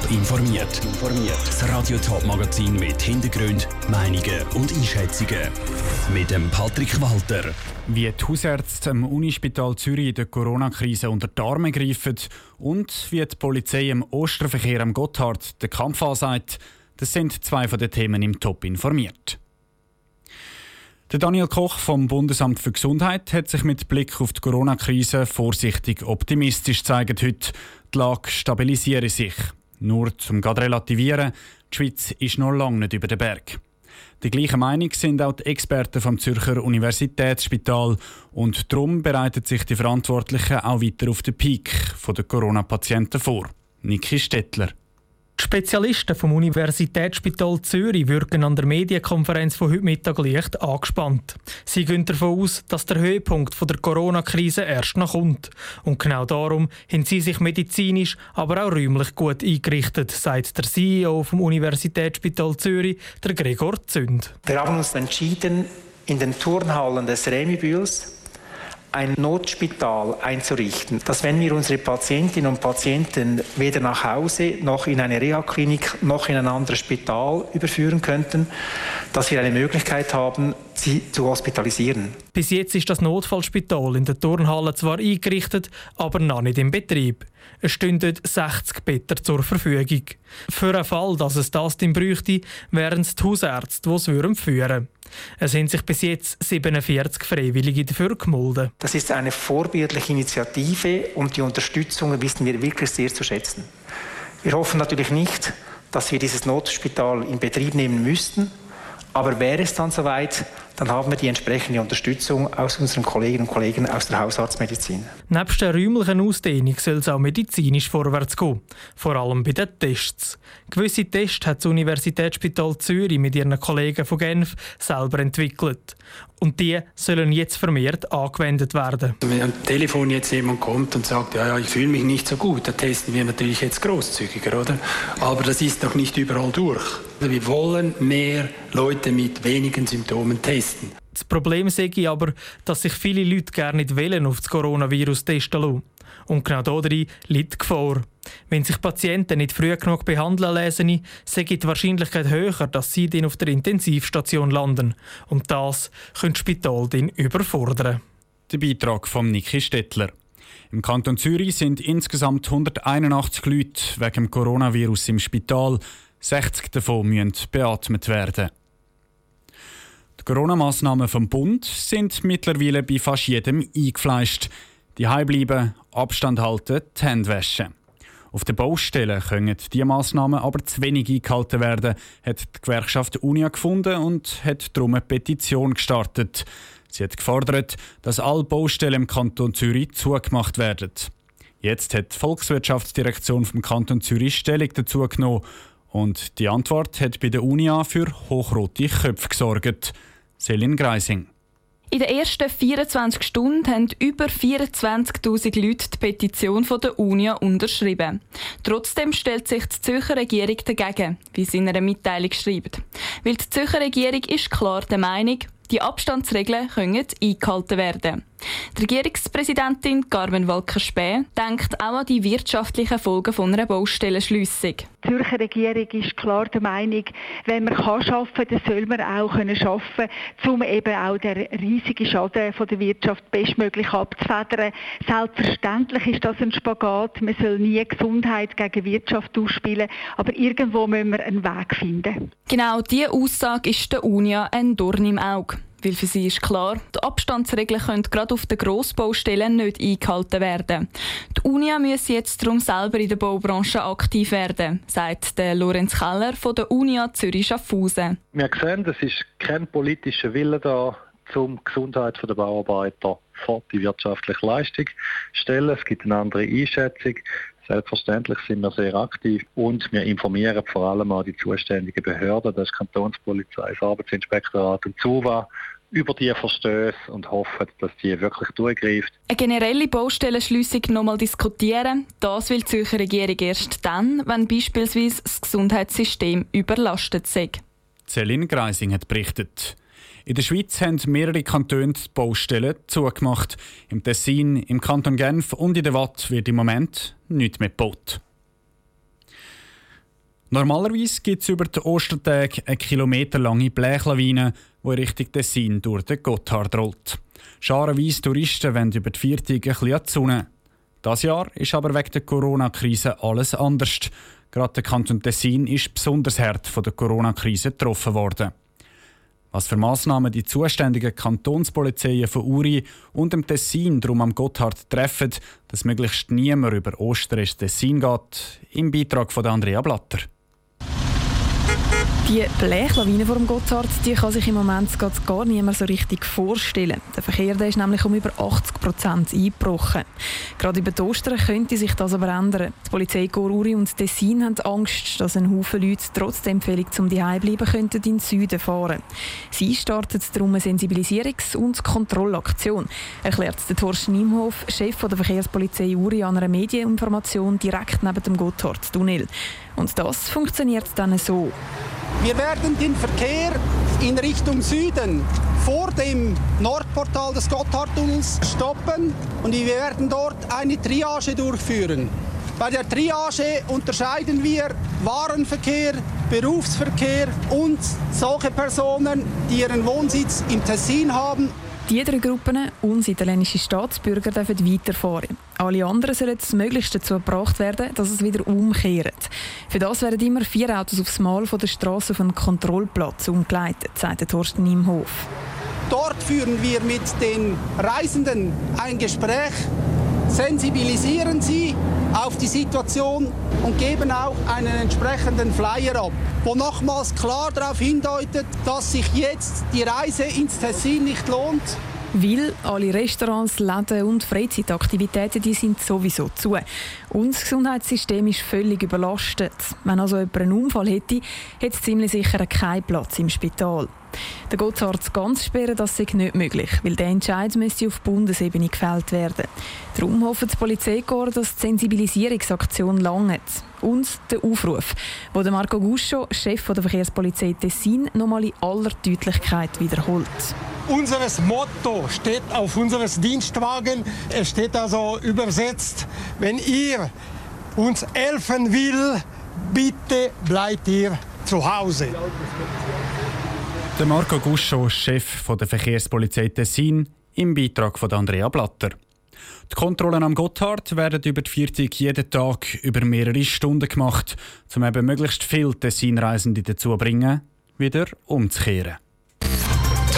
Top informiert. Das Radio Top Magazin mit Hintergrund, Meinungen und Einschätzungen mit dem Patrick Walter. Wie die Hausärzte am Unispital Zürich in der Corona-Krise unter die Arme greifen und wie die Polizei im Osterverkehr am Gotthard den Kampf ansagt, das sind zwei von den Themen im Top informiert. Der Daniel Koch vom Bundesamt für Gesundheit hat sich mit Blick auf die Corona-Krise vorsichtig optimistisch gezeigt heute. Die Lage stabilisiere sich. Nur zum gerade relativieren, die Schweiz ist noch lange nicht über den Berg. Die gleiche Meinung sind auch die Experten vom Zürcher Universitätsspital und darum bereiten sich die Verantwortlichen auch weiter auf den Peak der Corona-Patienten vor. Niki Stettler. Die Spezialisten vom Universitätsspital Zürich wirken an der Medienkonferenz von heute Mittag leicht angespannt. Sie gehen davon aus, dass der Höhepunkt der Corona-Krise erst noch kommt. Und genau darum haben sie sich medizinisch, aber auch räumlich gut eingerichtet, sagt der CEO vom Universitätsspital Zürich, der Gregor Zünd. Wir haben uns entschieden, in den Turnhallen des Remibühls ein Notspital einzurichten, dass wenn wir unsere Patientinnen und Patienten weder nach Hause noch in eine Reha-Klinik noch in ein anderes Spital überführen könnten, dass wir eine Möglichkeit haben, sie zu hospitalisieren. Bis jetzt ist das Notfallspital in der Turnhalle zwar eingerichtet, aber noch nicht im Betrieb. Es stünden 60 Betten zur Verfügung. Für einen Fall, dass es das dann bräuchte, wären es die Hausärzte, die es führen würden. Es sind sich bis jetzt 47 Freiwillige dafür gemeldet. Das ist eine vorbildliche Initiative und die Unterstützung wissen wir wirklich sehr zu schätzen. Wir hoffen natürlich nicht, dass wir dieses Notspital in Betrieb nehmen müssten, aber wäre es dann soweit, dann haben wir die entsprechende Unterstützung aus unseren Kolleginnen und Kollegen aus der Hausarztmedizin. Neben der räumlichen Ausdehnung soll es auch medizinisch vorwärts gehen, vor allem bei den Tests. Gewisse Tests hat das Universitätsspital Zürich mit ihren Kollegen von Genf selber entwickelt. Und die sollen jetzt vermehrt angewendet werden. Wenn am Telefon jetzt jemand kommt und sagt, ja, ja ich fühle mich nicht so gut, dann testen wir natürlich jetzt großzügiger, oder? Aber das ist doch nicht überall durch. Wir wollen mehr Leute mit wenigen Symptomen testen. Das Problem sehe ich aber, dass sich viele Leute gerne nicht wollen auf das Coronavirus testen lassen. Und genau darin liegt die Gefahr. Wenn sich Patienten nicht früh genug behandeln lassen, sei die Wahrscheinlichkeit höher, dass sie dann auf der Intensivstation landen. Und das könnte das Spital dann überfordern. Der Beitrag von Niki Stettler. Im Kanton Zürich sind insgesamt 181 Leute wegen Coronavirus im Spital. 60 davon müssen beatmet werden. Corona-Massnahmen vom Bund sind mittlerweile bei fast jedem eingefleischt. Die bleiben, Abstand halten, die Hände waschen. Auf den Baustellen können diese Massnahmen aber zu wenig eingehalten werden, hat die Gewerkschaft Unia gefunden und hat darum eine Petition gestartet. Sie hat gefordert, dass alle Baustellen im Kanton Zürich zugemacht werden. Jetzt hat die Volkswirtschaftsdirektion vom Kanton Zürich Stellung dazu genommen und die Antwort hat bei der Unia für hochrote Köpfe gesorgt. Selin Greising. In den ersten 24 Stunden haben über 24.000 Leute die Petition der Unia unterschrieben. Trotzdem stellt sich die Zürcher Regierung dagegen, wie sie in einer Mitteilung schreibt. Weil die Zürcher Regierung ist klar der Meinung, die Abstandsregeln können eingehalten werden. Die Regierungspräsidentin Carmen Walker-Späh denkt auch an die wirtschaftlichen Folgen von einer Baustellenschliessung. Die Zürcher Regierung ist klar der Meinung, wenn man kann arbeiten kann, dann soll man auch können arbeiten um eben auch den riesigen Schaden von der Wirtschaft bestmöglich abzufedern. Selbstverständlich ist das ein Spagat. Man soll nie Gesundheit gegen Wirtschaft ausspielen, aber irgendwo müssen wir einen Weg finden. Genau diese Aussage ist der Unia ein Dorn im Auge. Weil für sie ist klar, die Abstandsregeln können gerade auf den Grossbaustellen nicht eingehalten werden. Die Unia muss jetzt darum selber in der Baubranche aktiv werden, sagt der Lorenz Keller von der Unia Zürich Schaffhausen. Wir sehen, es ist kein politischer Wille da, um die Gesundheit der Bauarbeiter vor die wirtschaftliche Leistung stellen. Es gibt eine andere Einschätzung. Selbstverständlich sind wir sehr aktiv und wir informieren vor allem auch die zuständigen Behörden, das Kantonspolizei, das Arbeitsinspektorat und ZUWA, über die Verstöße und hoffen, dass die wirklich durchgreift. Eine generelle Baustellenschliessung nochmal diskutieren, das will die Zürcher Regierung erst dann, wenn beispielsweise das Gesundheitssystem überlastet sei. Celine Greising hat berichtet. In der Schweiz haben mehrere Kantone die Baustellen zugemacht. Im Tessin, im Kanton Genf und in der Watt wird im Moment nichts mehr gebaut. Normalerweise gibt es über die Ostertage eine kilometerlange Blechlawine, die Richtung Tessin durch den Gotthard rollt. Scharenweise Touristen wollen über die Viertage ein bisschen an die Sonne. Das Jahr ist aber wegen der Corona-Krise alles anders. Gerade der Kanton Tessin ist besonders hart von der Corona-Krise getroffen worden. Was für Massnahmen die zuständigen Kantonspolizeien von Uri und dem Tessin drum am Gotthard treffen, dass möglichst niemand über Ostern ins Tessin geht, im Beitrag von Andrea Blatter. Die Blechlawine vor dem Gotthard die kann sich im Moment gar niemand so richtig vorstellen. Der Verkehr der ist nämlich um über 80 Prozent eingebrochen. Gerade über die Ostern könnte sich das aber ändern. Die Polizei Goruri und Tessin haben Angst, dass ein Haufen Leute trotz der Empfehlung zum Zuhausbleiben könnten in den Süden fahren. Sie startet darum eine Sensibilisierungs- und Kontrollaktion, erklärt der Thorsten Niemhof, Chef der Verkehrspolizei Uri an einer Medieninformation direkt neben dem Gotthard-Tunnel. Und das funktioniert dann so. Wir werden den Verkehr in Richtung Süden vor dem Nordportal des Gotthardtunnels stoppen und wir werden dort eine Triage durchführen. Bei der Triage unterscheiden wir Warenverkehr, Berufsverkehr und solche Personen, die ihren Wohnsitz im Tessin haben die drei Gruppen und italienische Staatsbürger dürfen weiterfahren. Alle anderen sollen möglichst dazu gebracht werden, dass es wieder umkehrt. Für das werden immer vier Autos aufs Mal von der Straße auf einen Kontrollplatz umgeleitet, sagt Thorsten Imhof. Dort führen wir mit den Reisenden ein Gespräch, sensibilisieren sie auf die Situation und geben auch einen entsprechenden Flyer ab, wo nochmals klar darauf hindeutet, dass sich jetzt die Reise ins Tessin nicht lohnt. Weil alle Restaurants, Läden und Freizeitaktivitäten die sind sowieso zu. Und das Gesundheitssystem ist völlig überlastet. Wenn also jemand einen Unfall hätte, hätte es ziemlich sicher keinen Platz im Spital. Der Gotthard ganz sperren, das ist nicht möglich, weil der Entscheid müsste auf Bundesebene gefällt werden. Darum hofft die Polizeikorps, dass die Sensibilisierungsaktion langt. Und der Aufruf, wo der Marco Guscio, Chef der Verkehrspolizei Tessin, nochmal in aller Deutlichkeit wiederholt. Unser Motto steht auf unserem Dienstwagen. Es steht also übersetzt, wenn ihr uns helfen will, bitte bleibt ihr zu Hause. Der Marco Guscho, Chef der Verkehrspolizei Tessin, im Beitrag von Andrea Blatter. Die Kontrollen am Gotthard werden über die Viertig jeden Tag über mehrere Stunden gemacht, um eben möglichst viele Tessin-Reisende dazu zu bringen, wieder umzukehren.